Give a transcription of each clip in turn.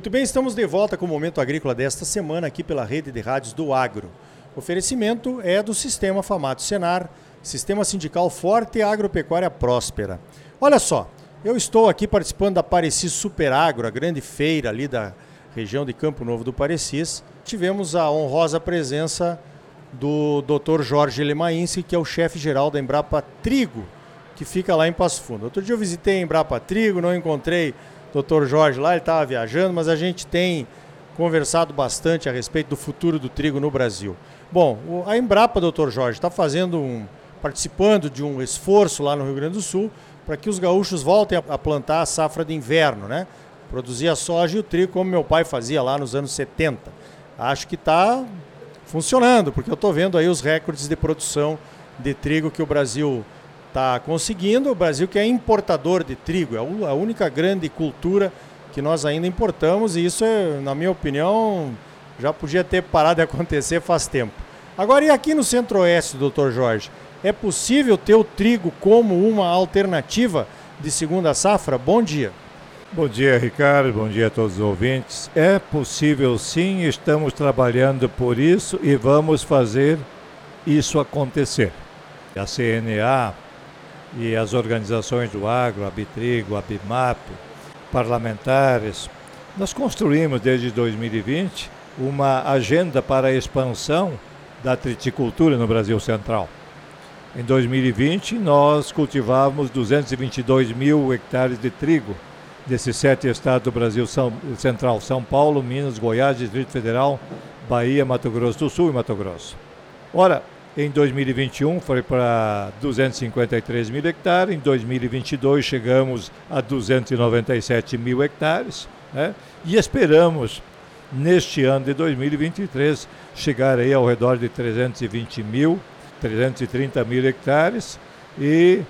Muito bem, estamos de volta com o Momento Agrícola desta semana aqui pela rede de rádios do Agro. O oferecimento é do Sistema Famato Senar, Sistema Sindical Forte e Agropecuária Próspera. Olha só, eu estou aqui participando da Parecis Super Agro, a grande feira ali da região de Campo Novo do Parecis. Tivemos a honrosa presença do Dr. Jorge Lemainski, que é o chefe geral da Embrapa Trigo, que fica lá em Passo Fundo. Outro dia eu visitei a Embrapa Trigo, não encontrei Dr. Jorge lá, ele estava viajando, mas a gente tem conversado bastante a respeito do futuro do trigo no Brasil. Bom, a Embrapa, Dr. Jorge, está fazendo um, participando de um esforço lá no Rio Grande do Sul para que os gaúchos voltem a plantar a safra de inverno, né? Produzir a soja e o trigo como meu pai fazia lá nos anos 70. Acho que está funcionando, porque eu estou vendo aí os recordes de produção de trigo que o Brasil está conseguindo. O Brasil que é importador de trigo, é a única grande cultura que nós ainda importamos e isso, é, na minha opinião, já podia ter parado de acontecer faz tempo. Agora, e aqui no Centro-Oeste, doutor Jorge? É possível ter o trigo como uma alternativa de segunda safra? Bom dia. Bom dia, Ricardo. Bom dia a todos os ouvintes. É possível sim, estamos trabalhando por isso e vamos fazer isso acontecer. A CNA e as organizações do agro, a Bitrigo, a Bimap, parlamentares, nós construímos desde 2020 uma agenda para a expansão da triticultura no Brasil Central. Em 2020, nós cultivávamos 222 mil hectares de trigo, desses sete estados do Brasil Central: São Paulo, Minas, Goiás, Distrito Federal, Bahia, Mato Grosso do Sul e Mato Grosso. Ora, em 2021 foi para 253 mil hectares, em 2022 chegamos a 297 mil hectares, né? e esperamos neste ano de 2023 chegar aí ao redor de 320 mil, 330 mil hectares e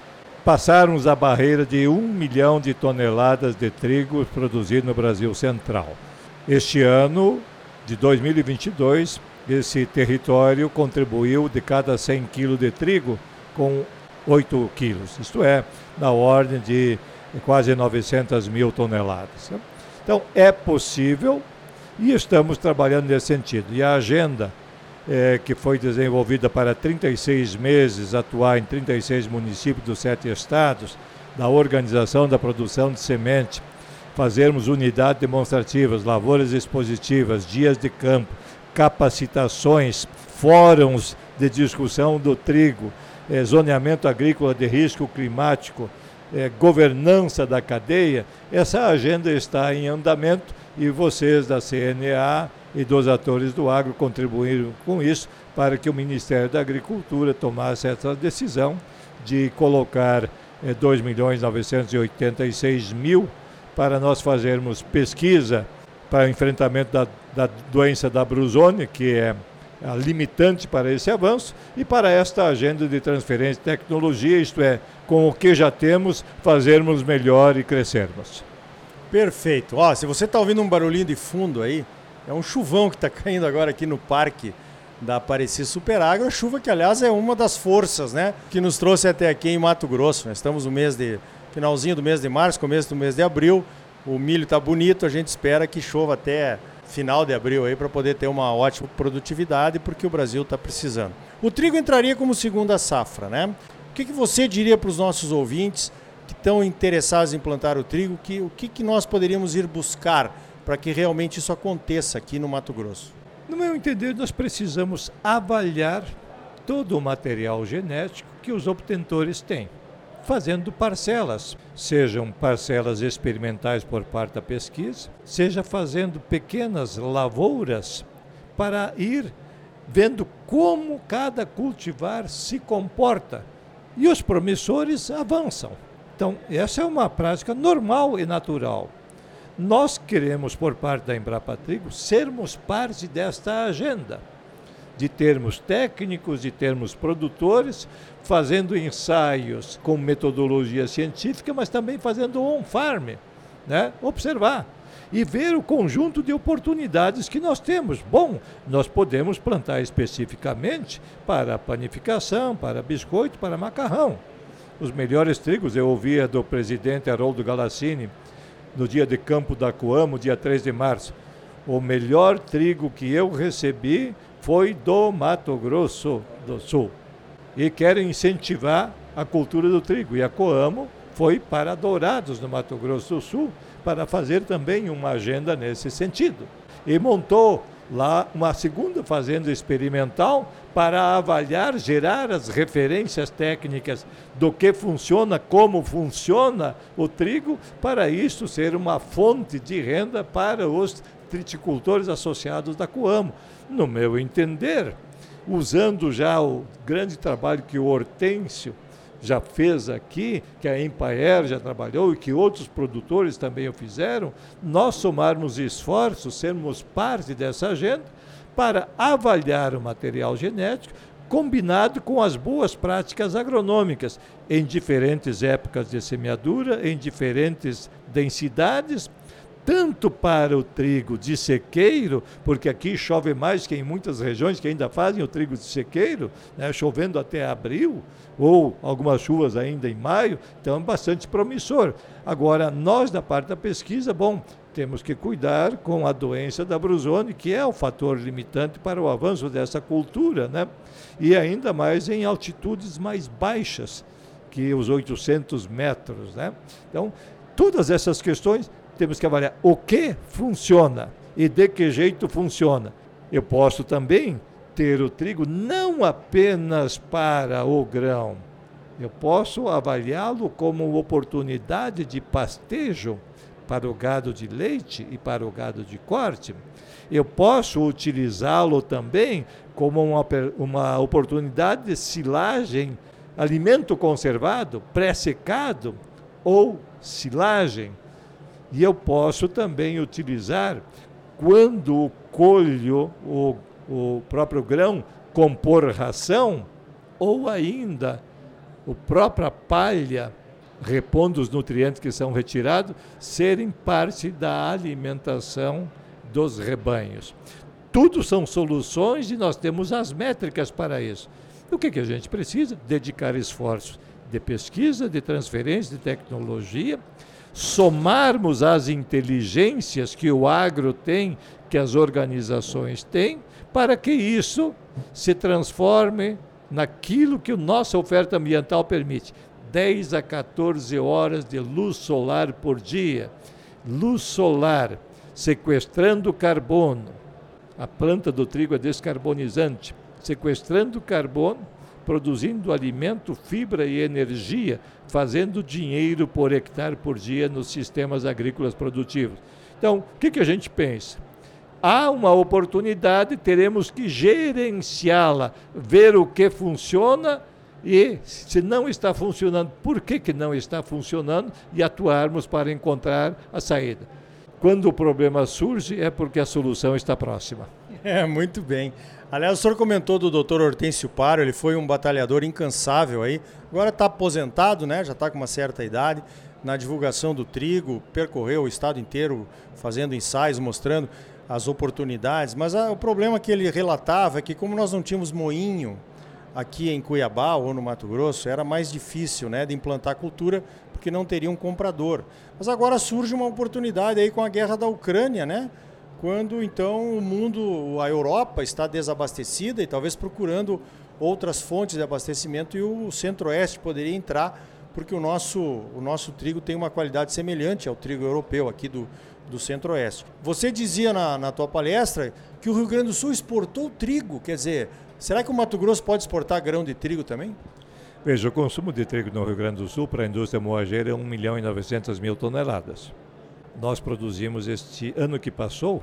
passarmos a barreira de 1 milhão de toneladas de trigo produzido no Brasil Central. Este ano de 2022 esse território contribuiu de cada 100 quilos de trigo com 8 quilos, isto é, na ordem de quase 900 mil toneladas. Então, é possível e estamos trabalhando nesse sentido. E a agenda é, que foi desenvolvida para 36 meses, atuar em 36 municípios dos sete estados, da organização da produção de semente, fazermos unidades demonstrativas, lavouras expositivas, dias de campo, capacitações, fóruns de discussão do trigo, é, zoneamento agrícola de risco climático, é, governança da cadeia, essa agenda está em andamento e vocês da CNA e dos atores do agro contribuíram com isso para que o Ministério da Agricultura tomasse essa decisão de colocar é, 2 milhões 986 mil para nós fazermos pesquisa para enfrentamento da, da doença da brusone, que é a limitante para esse avanço, e para esta agenda de transferência de tecnologia, isto é, com o que já temos, fazermos melhor e crescermos. Perfeito. Ó, se você está ouvindo um barulhinho de fundo aí, é um chuvão que está caindo agora aqui no parque da Aparecida Superagro, a chuva que, aliás, é uma das forças né, que nos trouxe até aqui em Mato Grosso. Nós estamos no mês de finalzinho do mês de março, começo do mês de abril, o milho está bonito, a gente espera que chova até final de abril aí para poder ter uma ótima produtividade, porque o Brasil está precisando. O trigo entraria como segunda safra, né? O que, que você diria para os nossos ouvintes que estão interessados em plantar o trigo? Que, o que, que nós poderíamos ir buscar para que realmente isso aconteça aqui no Mato Grosso? No meu entender, nós precisamos avaliar todo o material genético que os obtentores têm fazendo parcelas, sejam parcelas experimentais por parte da pesquisa, seja fazendo pequenas lavouras para ir vendo como cada cultivar se comporta. E os promissores avançam. Então, essa é uma prática normal e natural. Nós queremos, por parte da Embrapa Trigo, sermos parte desta agenda de termos técnicos, de termos produtores, fazendo ensaios com metodologia científica, mas também fazendo on-farm, né? observar e ver o conjunto de oportunidades que nós temos. Bom, nós podemos plantar especificamente para panificação, para biscoito, para macarrão. Os melhores trigos, eu ouvia do presidente Haroldo Galassini, no dia de campo da Coamo, dia 3 de março. O melhor trigo que eu recebi foi do Mato Grosso do Sul. E quero incentivar a cultura do trigo. E a Coamo foi para Dourados, no Mato Grosso do Sul, para fazer também uma agenda nesse sentido. E montou lá uma segunda fazenda experimental para avaliar, gerar as referências técnicas do que funciona, como funciona o trigo, para isso ser uma fonte de renda para os triticultores associados da Coamo. No meu entender, usando já o grande trabalho que o Hortêncio já fez aqui, que a Empaer já trabalhou e que outros produtores também o fizeram, nós somarmos esforços, sermos parte dessa agenda para avaliar o material genético combinado com as boas práticas agronômicas em diferentes épocas de semeadura, em diferentes densidades tanto para o trigo de sequeiro, porque aqui chove mais que em muitas regiões que ainda fazem o trigo de sequeiro, né, chovendo até abril, ou algumas chuvas ainda em maio, então é bastante promissor. Agora, nós da parte da pesquisa, bom, temos que cuidar com a doença da brusone, que é o fator limitante para o avanço dessa cultura, né? e ainda mais em altitudes mais baixas que os 800 metros. Né? Então, todas essas questões temos que avaliar o que funciona e de que jeito funciona. Eu posso também ter o trigo não apenas para o grão, eu posso avaliá-lo como oportunidade de pastejo para o gado de leite e para o gado de corte. Eu posso utilizá-lo também como uma, uma oportunidade de silagem, alimento conservado, pré-secado ou silagem e eu posso também utilizar quando colho o, o próprio grão compor ração, ou ainda a própria palha repondo os nutrientes que são retirados, serem parte da alimentação dos rebanhos. Tudo são soluções e nós temos as métricas para isso. O que, que a gente precisa? Dedicar esforços de pesquisa, de transferência de tecnologia, somarmos as inteligências que o agro tem, que as organizações têm, para que isso se transforme naquilo que a nossa oferta ambiental permite. 10 a 14 horas de luz solar por dia. Luz solar, sequestrando carbono. A planta do trigo é descarbonizante, sequestrando carbono produzindo alimento, fibra e energia, fazendo dinheiro por hectare por dia nos sistemas agrícolas produtivos. Então, o que, que a gente pensa? Há uma oportunidade, teremos que gerenciá-la, ver o que funciona e, se não está funcionando, por que, que não está funcionando e atuarmos para encontrar a saída. Quando o problema surge, é porque a solução está próxima. É, muito bem. Aliás, o senhor comentou do doutor Hortêncio Paro, ele foi um batalhador incansável aí. Agora está aposentado, né? Já está com uma certa idade. Na divulgação do trigo, percorreu o estado inteiro fazendo ensaios, mostrando as oportunidades. Mas a, o problema que ele relatava é que, como nós não tínhamos moinho aqui em Cuiabá ou no Mato Grosso, era mais difícil né, de implantar cultura porque não teria um comprador. Mas agora surge uma oportunidade aí com a guerra da Ucrânia, né? Quando então o mundo, a Europa está desabastecida e talvez procurando outras fontes de abastecimento e o Centro-Oeste poderia entrar porque o nosso, o nosso trigo tem uma qualidade semelhante ao trigo europeu aqui do, do Centro-Oeste. Você dizia na, na tua palestra que o Rio Grande do Sul exportou trigo, quer dizer, será que o Mato Grosso pode exportar grão de trigo também? Veja, o consumo de trigo no Rio Grande do Sul para a indústria moageira é 1 milhão e 900 mil toneladas. Nós produzimos este ano que passou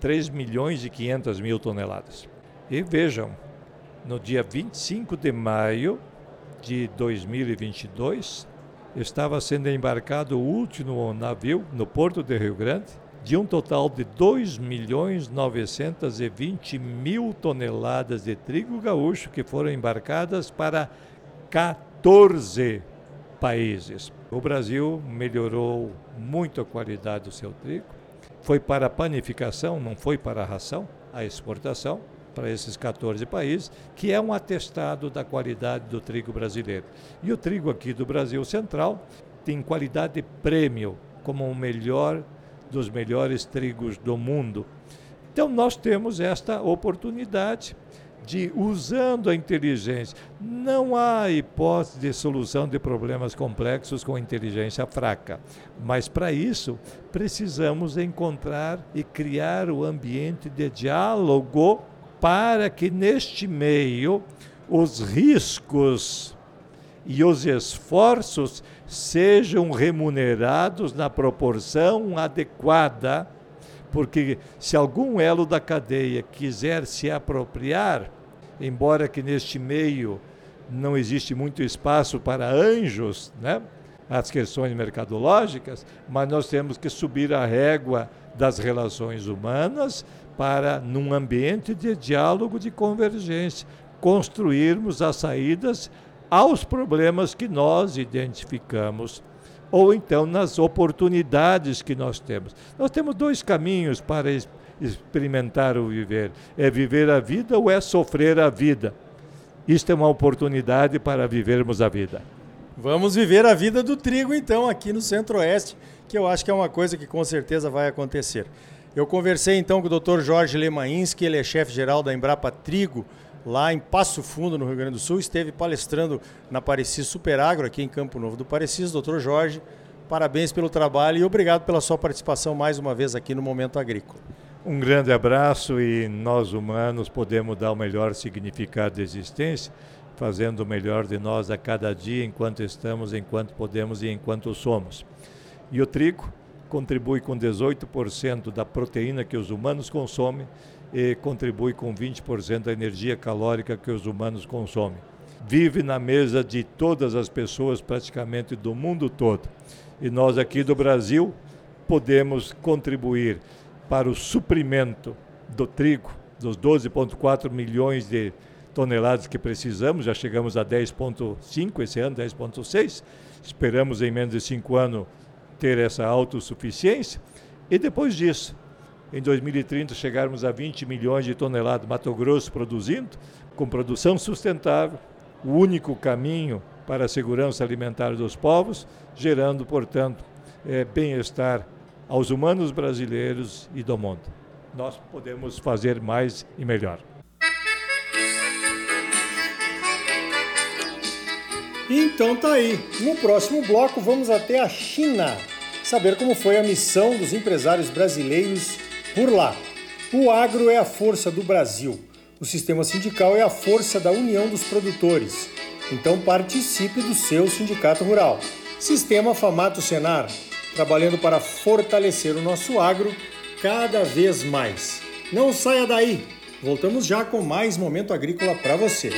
3 milhões e 500 mil toneladas. E vejam, no dia 25 de maio de 2022, estava sendo embarcado o último navio no porto de Rio Grande, de um total de 2 milhões 920 mil toneladas de trigo gaúcho que foram embarcadas para 14 países. O Brasil melhorou muito a qualidade do seu trigo, foi para a panificação, não foi para a ração, a exportação para esses 14 países, que é um atestado da qualidade do trigo brasileiro. E o trigo aqui do Brasil Central tem qualidade prêmio, como o melhor dos melhores trigos do mundo. Então nós temos esta oportunidade de usando a inteligência. Não há hipótese de solução de problemas complexos com inteligência fraca, mas para isso precisamos encontrar e criar o ambiente de diálogo para que neste meio os riscos e os esforços sejam remunerados na proporção adequada, porque se algum elo da cadeia quiser se apropriar, embora que neste meio não existe muito espaço para anjos, né? as questões mercadológicas, mas nós temos que subir a régua das relações humanas para, num ambiente de diálogo, de convergência, construirmos as saídas aos problemas que nós identificamos ou então nas oportunidades que nós temos. Nós temos dois caminhos para experimentar o viver: é viver a vida ou é sofrer a vida. Isto é uma oportunidade para vivermos a vida. Vamos viver a vida do trigo, então, aqui no Centro-Oeste, que eu acho que é uma coisa que com certeza vai acontecer. Eu conversei então com o Dr. Jorge Lemainski, ele é chefe geral da Embrapa Trigo, lá em Passo Fundo, no Rio Grande do Sul. Esteve palestrando na Parecis Superagro, aqui em Campo Novo do Parecis. Doutor Jorge, parabéns pelo trabalho e obrigado pela sua participação mais uma vez aqui no Momento Agrícola. Um grande abraço e nós humanos podemos dar o melhor significado de existência, fazendo o melhor de nós a cada dia, enquanto estamos, enquanto podemos e enquanto somos. E o trigo contribui com 18% da proteína que os humanos consomem e contribui com 20% da energia calórica que os humanos consomem. Vive na mesa de todas as pessoas, praticamente do mundo todo. E nós aqui do Brasil podemos contribuir para o suprimento do trigo, dos 12,4 milhões de toneladas que precisamos, já chegamos a 10,5 esse ano, 10,6. Esperamos em menos de cinco anos ter essa autossuficiência. E depois disso, em 2030 chegarmos a 20 milhões de toneladas Mato Grosso produzindo, com produção sustentável, o único caminho para a segurança alimentar dos povos, gerando, portanto, é, bem-estar aos humanos brasileiros e do mundo. Nós podemos fazer mais e melhor. Então tá aí. No próximo bloco vamos até a China saber como foi a missão dos empresários brasileiros por lá. O agro é a força do Brasil. O sistema sindical é a força da união dos produtores. Então participe do seu sindicato rural. Sistema Famato Senar trabalhando para fortalecer o nosso agro cada vez mais. Não saia daí! Voltamos já com mais momento agrícola para você.